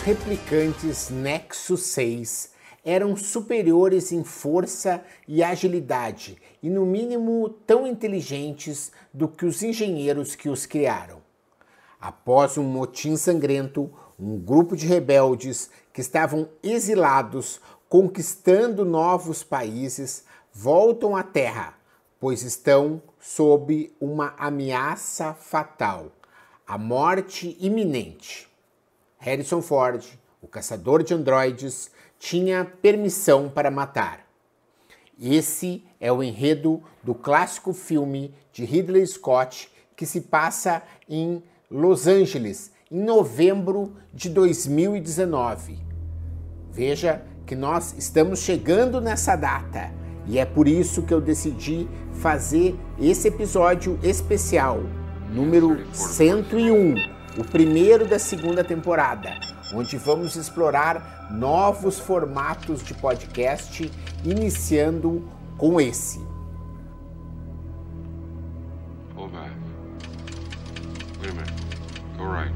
Os replicantes Nexus 6 eram superiores em força e agilidade e, no mínimo, tão inteligentes do que os engenheiros que os criaram. Após um motim sangrento, um grupo de rebeldes que estavam exilados, conquistando novos países, voltam à Terra, pois estão sob uma ameaça fatal a morte iminente. Harrison Ford, o caçador de androides, tinha permissão para matar. Esse é o enredo do clássico filme de Ridley Scott que se passa em Los Angeles em novembro de 2019. Veja que nós estamos chegando nessa data e é por isso que eu decidi fazer esse episódio especial, número 101 o primeiro da segunda temporada, onde vamos explorar novos formatos de podcast, iniciando com esse. Hold back. Wait a minute. Go right.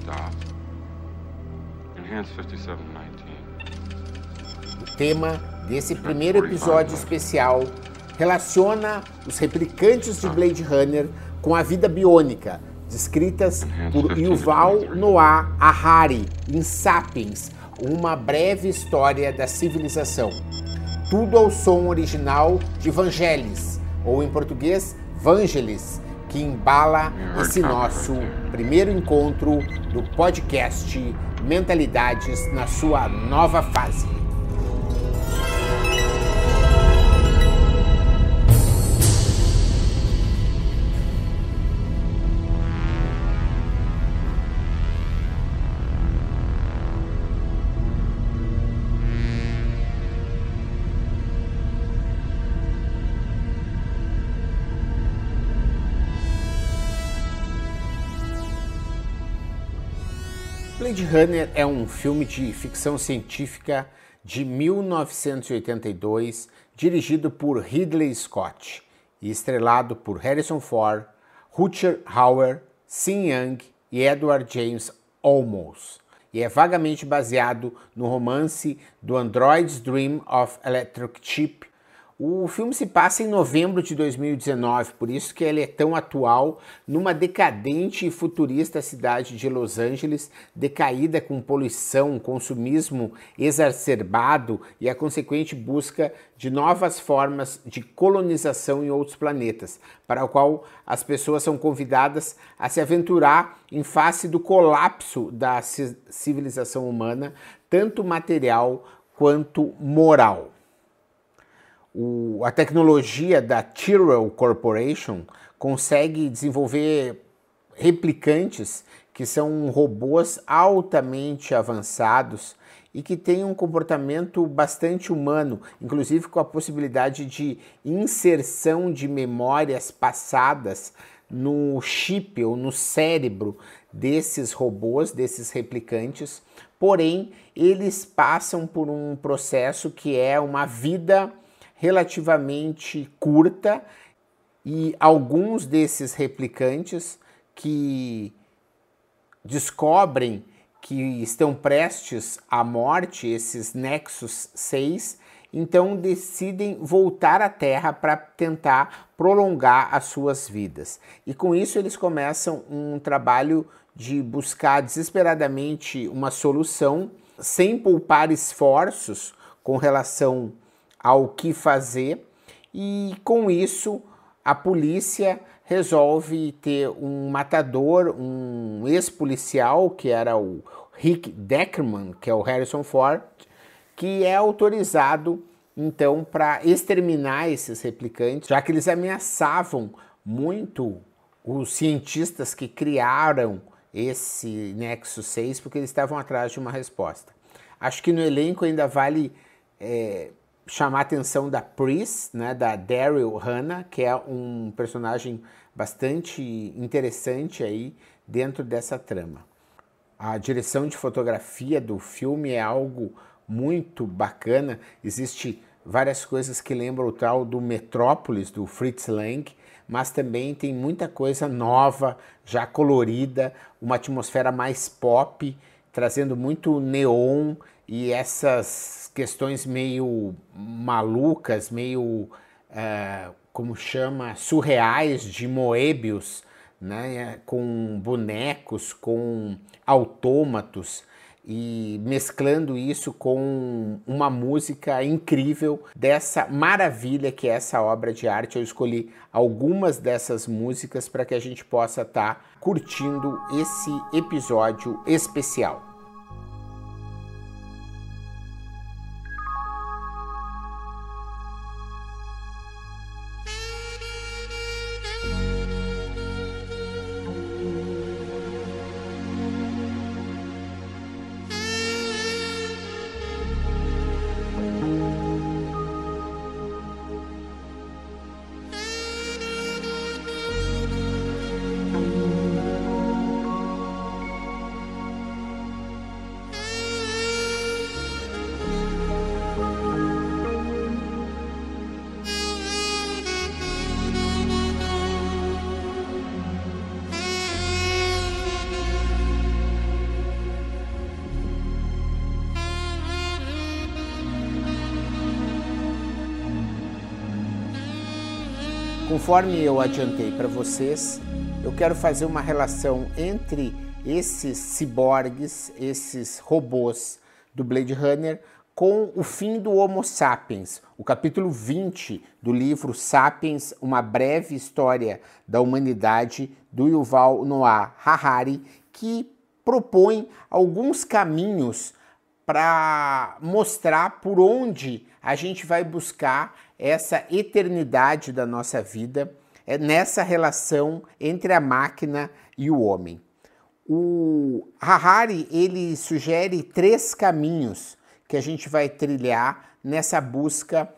Stop. Enhance 5719. O tema desse primeiro episódio especial relaciona os replicantes de Blade Runner com a vida biônica descritas por Yuval Noah Harari em Sapiens, uma breve história da civilização. Tudo ao som original de Vangelis, ou em português, Vangelis, que embala esse nosso primeiro encontro do podcast Mentalidades na sua nova fase. Blade Runner é um filme de ficção científica de 1982, dirigido por Ridley Scott e estrelado por Harrison Ford, Rutger Hauer, Sean Young e Edward James Olmos. E é vagamente baseado no romance do Android's Dream of Electric Chip o filme se passa em novembro de 2019, por isso que ele é tão atual, numa decadente e futurista cidade de Los Angeles, decaída com poluição, consumismo exacerbado e a consequente busca de novas formas de colonização em outros planetas, para o qual as pessoas são convidadas a se aventurar em face do colapso da civilização humana, tanto material quanto moral o, a tecnologia da Tyrrell Corporation consegue desenvolver replicantes que são robôs altamente avançados e que têm um comportamento bastante humano, inclusive com a possibilidade de inserção de memórias passadas no chip ou no cérebro desses robôs, desses replicantes. Porém, eles passam por um processo que é uma vida relativamente curta e alguns desses replicantes que descobrem que estão prestes à morte, esses Nexus 6, então decidem voltar à Terra para tentar prolongar as suas vidas. E com isso eles começam um trabalho de buscar desesperadamente uma solução, sem poupar esforços com relação ao que fazer e com isso a polícia resolve ter um matador, um ex-policial que era o Rick Deckerman, que é o Harrison Ford, que é autorizado então para exterminar esses replicantes, já que eles ameaçavam muito os cientistas que criaram esse Nexus 6 porque eles estavam atrás de uma resposta. Acho que no elenco ainda vale é, chamar a atenção da Pris, né, da Daryl Hannah, que é um personagem bastante interessante aí dentro dessa trama. A direção de fotografia do filme é algo muito bacana. Existe várias coisas que lembram o tal do Metrópolis, do Fritz Lang, mas também tem muita coisa nova, já colorida, uma atmosfera mais pop, trazendo muito neon e essas questões meio malucas, meio, uh, como chama, surreais de Moebius, né? com bonecos, com autômatos e mesclando isso com uma música incrível dessa maravilha que é essa obra de arte. Eu escolhi algumas dessas músicas para que a gente possa estar tá curtindo esse episódio especial. Conforme eu adiantei para vocês, eu quero fazer uma relação entre esses ciborgues, esses robôs do Blade Runner, com o fim do Homo sapiens, o capítulo 20 do livro Sapiens, uma breve história da humanidade, do Yuval Noah Harari, que propõe alguns caminhos para mostrar por onde a gente vai buscar essa eternidade da nossa vida é nessa relação entre a máquina e o homem. O Harari ele sugere três caminhos que a gente vai trilhar nessa busca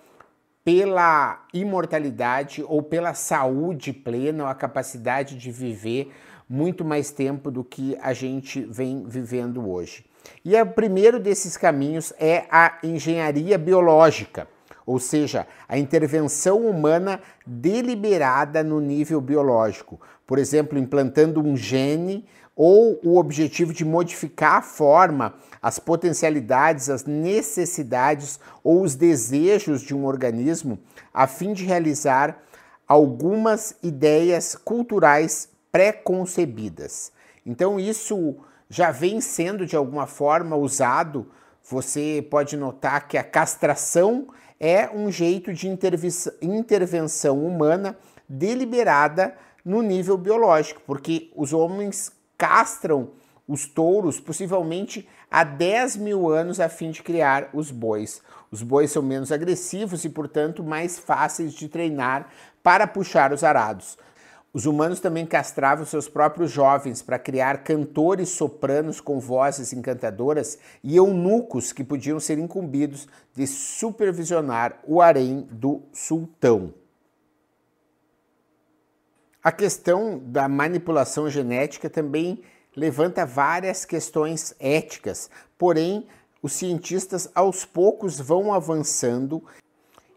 pela imortalidade ou pela saúde plena, ou a capacidade de viver muito mais tempo do que a gente vem vivendo hoje. E o primeiro desses caminhos é a engenharia biológica ou seja, a intervenção humana deliberada no nível biológico, por exemplo, implantando um gene ou o objetivo de modificar a forma, as potencialidades, as necessidades ou os desejos de um organismo a fim de realizar algumas ideias culturais pré-concebidas. Então, isso já vem sendo de alguma forma usado. Você pode notar que a castração é um jeito de intervenção humana deliberada no nível biológico, porque os homens castram os touros possivelmente há 10 mil anos a fim de criar os bois. Os bois são menos agressivos e, portanto, mais fáceis de treinar para puxar os arados. Os humanos também castravam seus próprios jovens para criar cantores sopranos com vozes encantadoras e eunucos que podiam ser incumbidos de supervisionar o harém do sultão. A questão da manipulação genética também levanta várias questões éticas, porém, os cientistas aos poucos vão avançando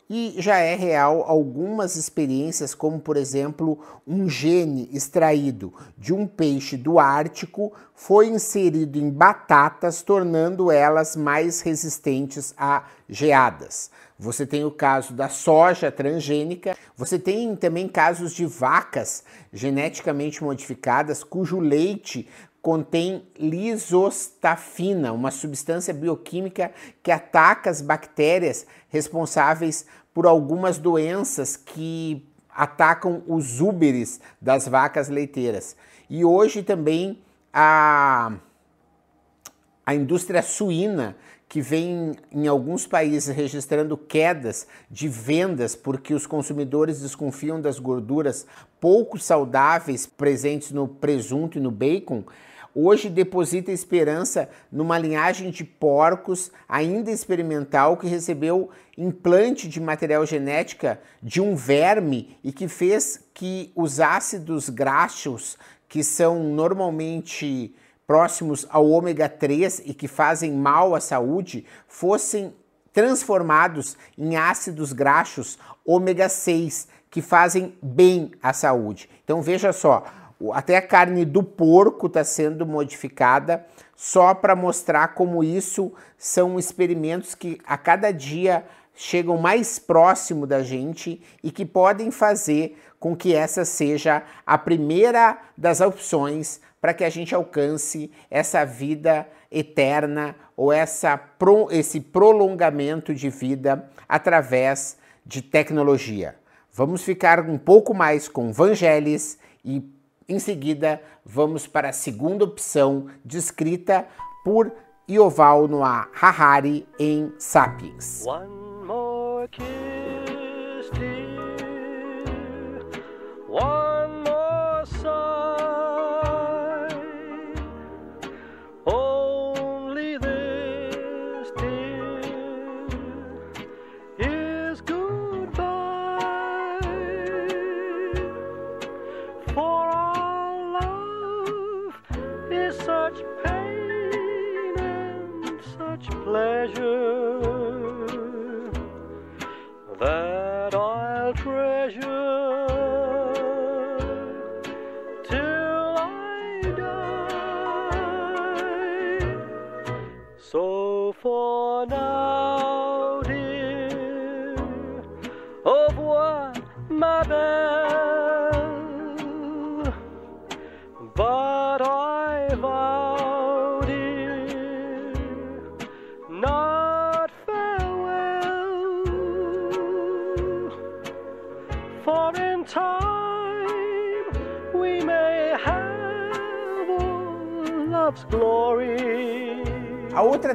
e já é real algumas experiências, como por exemplo, um gene extraído de um peixe do Ártico foi inserido em batatas, tornando elas mais resistentes a geadas. Você tem o caso da soja transgênica, você tem também casos de vacas geneticamente modificadas cujo leite contém lisostafina, uma substância bioquímica que ataca as bactérias responsáveis por algumas doenças que atacam os úberes das vacas leiteiras. E hoje também a, a indústria suína que vem em alguns países registrando quedas de vendas porque os consumidores desconfiam das gorduras pouco saudáveis presentes no presunto e no bacon, hoje deposita esperança numa linhagem de porcos ainda experimental que recebeu implante de material genética de um verme e que fez que os ácidos graxos, que são normalmente próximos ao ômega 3 e que fazem mal à saúde, fossem transformados em ácidos graxos ômega 6 que fazem bem à saúde. Então veja só, até a carne do porco está sendo modificada só para mostrar como isso são experimentos que a cada dia chegam mais próximo da gente e que podem fazer com que essa seja a primeira das opções para que a gente alcance essa vida eterna ou essa, esse prolongamento de vida através de tecnologia. Vamos ficar um pouco mais com Vangelis e em seguida vamos para a segunda opção descrita por Yuval Noah Harari em Sapiens. One more kiss, dear. One for now,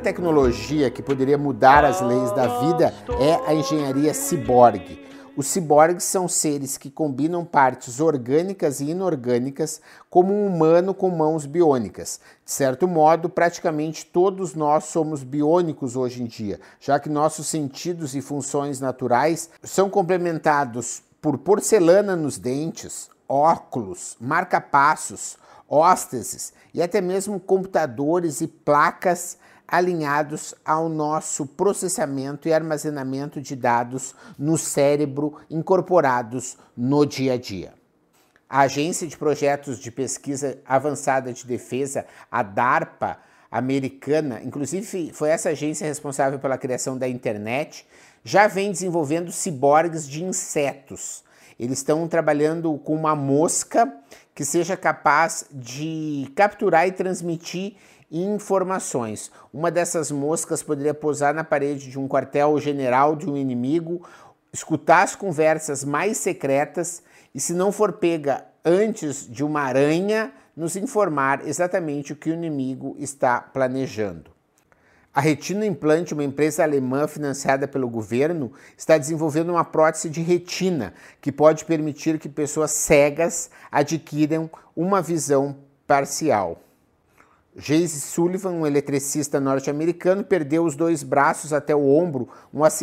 A outra tecnologia que poderia mudar as leis da vida é a engenharia ciborgue. Os ciborgues são seres que combinam partes orgânicas e inorgânicas como um humano com mãos biônicas. De certo modo, praticamente todos nós somos biônicos hoje em dia, já que nossos sentidos e funções naturais são complementados por porcelana nos dentes, óculos, marca-passos, hósteses e até mesmo computadores e placas alinhados ao nosso processamento e armazenamento de dados no cérebro incorporados no dia a dia. A Agência de Projetos de Pesquisa Avançada de Defesa, a DARPA, americana, inclusive foi essa agência responsável pela criação da internet, já vem desenvolvendo ciborgues de insetos. Eles estão trabalhando com uma mosca que seja capaz de capturar e transmitir informações. Uma dessas moscas poderia pousar na parede de um quartel-general de um inimigo, escutar as conversas mais secretas e, se não for pega antes de uma aranha, nos informar exatamente o que o inimigo está planejando. A Retina Implante, uma empresa alemã financiada pelo governo, está desenvolvendo uma prótese de retina que pode permitir que pessoas cegas adquiram uma visão parcial. Jayce Sullivan, um eletricista norte-americano, perdeu os dois braços até o ombro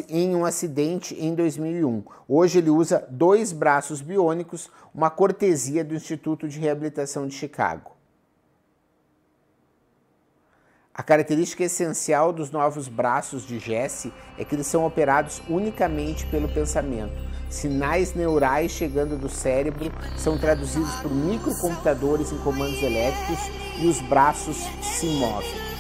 em um acidente em 2001. Hoje ele usa dois braços biônicos, uma cortesia do Instituto de Reabilitação de Chicago. A característica essencial dos novos braços de Jesse é que eles são operados unicamente pelo pensamento. Sinais neurais chegando do cérebro são traduzidos por microcomputadores em comandos elétricos e os braços se movem.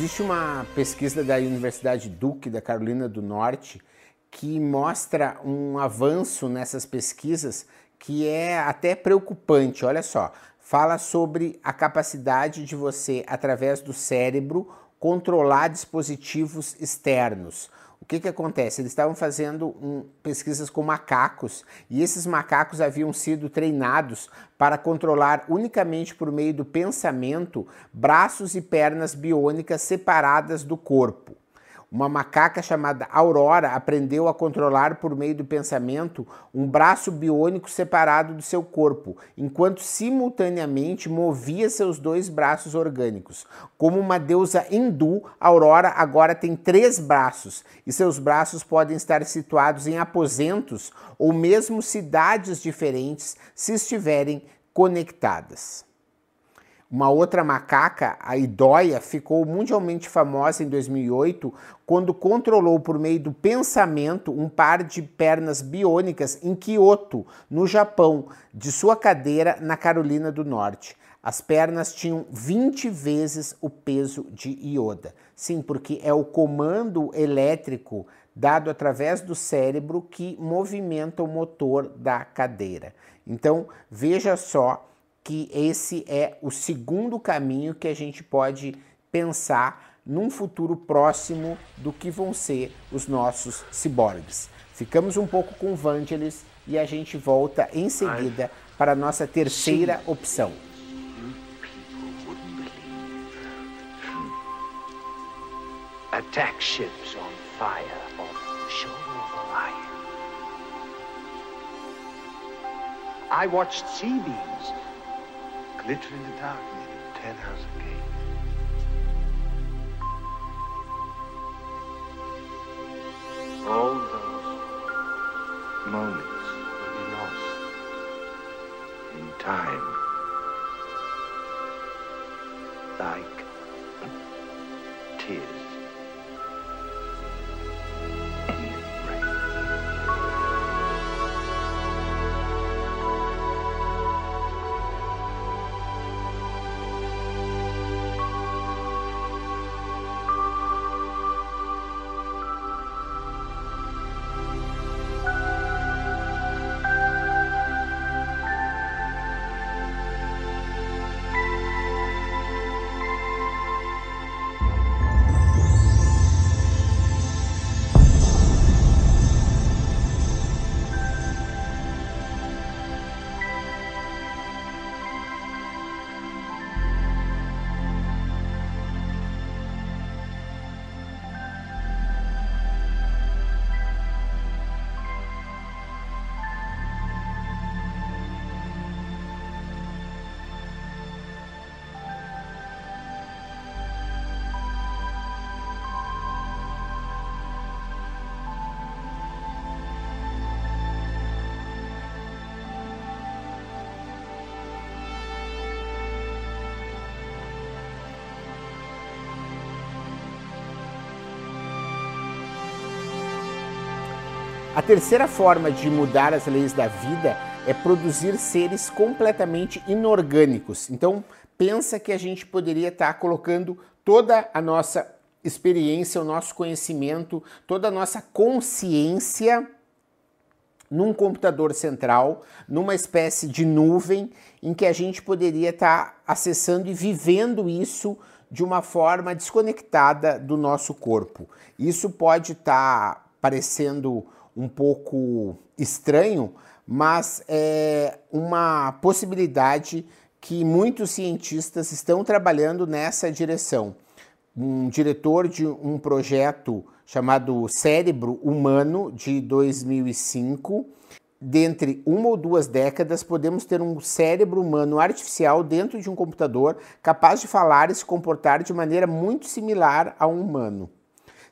Existe uma pesquisa da Universidade Duke da Carolina do Norte que mostra um avanço nessas pesquisas que é até preocupante. Olha só, fala sobre a capacidade de você, através do cérebro, controlar dispositivos externos. Que, que acontece? Eles estavam fazendo um, pesquisas com macacos e esses macacos haviam sido treinados para controlar unicamente por meio do pensamento braços e pernas biônicas separadas do corpo. Uma macaca chamada Aurora aprendeu a controlar por meio do pensamento um braço biônico separado do seu corpo, enquanto simultaneamente movia seus dois braços orgânicos. Como uma deusa hindu, Aurora agora tem três braços e seus braços podem estar situados em aposentos ou mesmo cidades diferentes se estiverem conectadas. Uma outra macaca, a Idóia, ficou mundialmente famosa em 2008 quando controlou por meio do pensamento um par de pernas biônicas em Kyoto, no Japão, de sua cadeira na Carolina do Norte. As pernas tinham 20 vezes o peso de Ioda. Sim, porque é o comando elétrico dado através do cérebro que movimenta o motor da cadeira. Então, veja só que esse é o segundo caminho que a gente pode pensar num futuro próximo do que vão ser os nossos ciborgues. Ficamos um pouco com Vangelis e a gente volta em seguida para a nossa terceira opção. Attack ships on fire off the shoulder of Orion. I watched sea beams glitter in the dark near the Ten House Gate. A terceira forma de mudar as leis da vida é produzir seres completamente inorgânicos. Então, pensa que a gente poderia estar colocando toda a nossa experiência, o nosso conhecimento, toda a nossa consciência num computador central, numa espécie de nuvem em que a gente poderia estar acessando e vivendo isso de uma forma desconectada do nosso corpo. Isso pode estar parecendo um pouco estranho, mas é uma possibilidade que muitos cientistas estão trabalhando nessa direção. Um diretor de um projeto chamado Cérebro Humano de 2005, dentre uma ou duas décadas, podemos ter um cérebro humano artificial dentro de um computador capaz de falar e se comportar de maneira muito similar a um humano.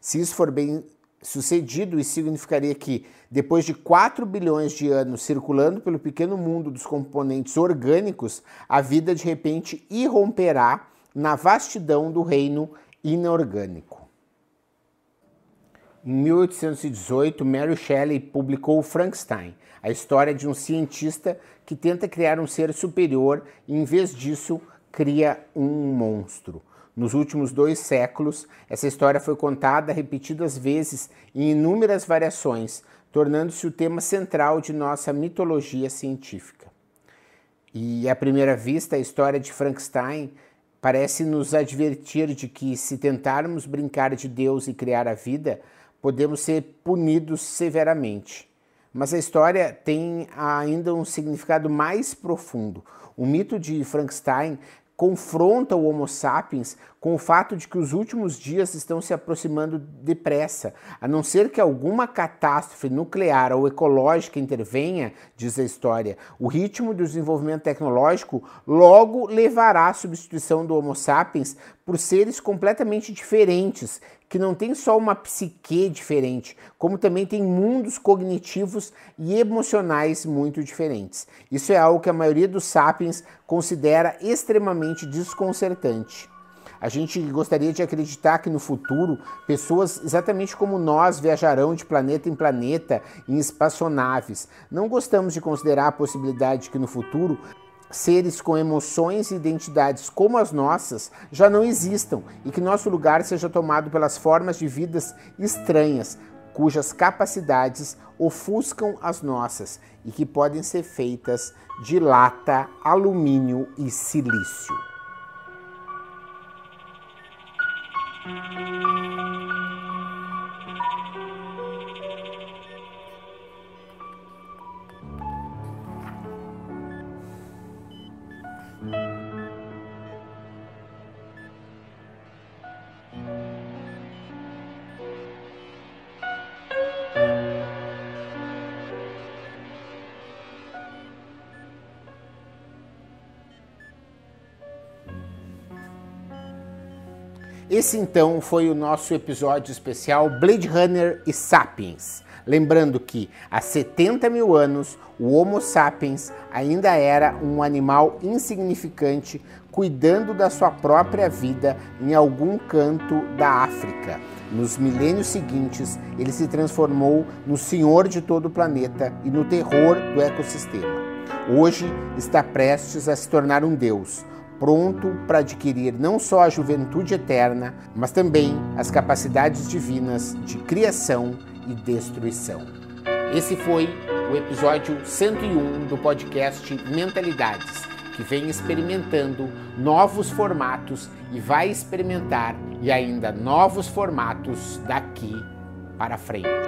Se isso for bem sucedido, isso significaria que, depois de 4 bilhões de anos circulando pelo pequeno mundo dos componentes orgânicos, a vida de repente irromperá na vastidão do reino inorgânico. Em 1818, Mary Shelley publicou Frankenstein, a história de um cientista que tenta criar um ser superior e, em vez disso, cria um monstro. Nos últimos dois séculos, essa história foi contada repetidas vezes em inúmeras variações, tornando-se o tema central de nossa mitologia científica. E à primeira vista, a história de Frankenstein parece nos advertir de que, se tentarmos brincar de Deus e criar a vida, podemos ser punidos severamente. Mas a história tem ainda um significado mais profundo. O mito de Frankenstein confronta o Homo sapiens com o fato de que os últimos dias estão se aproximando depressa. A não ser que alguma catástrofe nuclear ou ecológica intervenha, diz a história, o ritmo do desenvolvimento tecnológico logo levará à substituição do Homo sapiens por seres completamente diferentes, que não têm só uma psique diferente, como também têm mundos cognitivos e emocionais muito diferentes. Isso é algo que a maioria dos sapiens considera extremamente desconcertante. A gente gostaria de acreditar que no futuro pessoas exatamente como nós viajarão de planeta em planeta em espaçonaves. Não gostamos de considerar a possibilidade de que no futuro seres com emoções e identidades como as nossas já não existam e que nosso lugar seja tomado pelas formas de vidas estranhas, cujas capacidades ofuscam as nossas e que podem ser feitas de lata, alumínio e silício. Esse então foi o nosso episódio especial Blade Runner e Sapiens. Lembrando que há 70 mil anos o Homo sapiens ainda era um animal insignificante cuidando da sua própria vida em algum canto da África. Nos milênios seguintes, ele se transformou no senhor de todo o planeta e no terror do ecossistema. Hoje está prestes a se tornar um deus pronto para adquirir não só a juventude eterna, mas também as capacidades divinas de criação e destruição. Esse foi o episódio 101 do podcast Mentalidades, que vem experimentando novos formatos e vai experimentar e ainda novos formatos daqui para frente.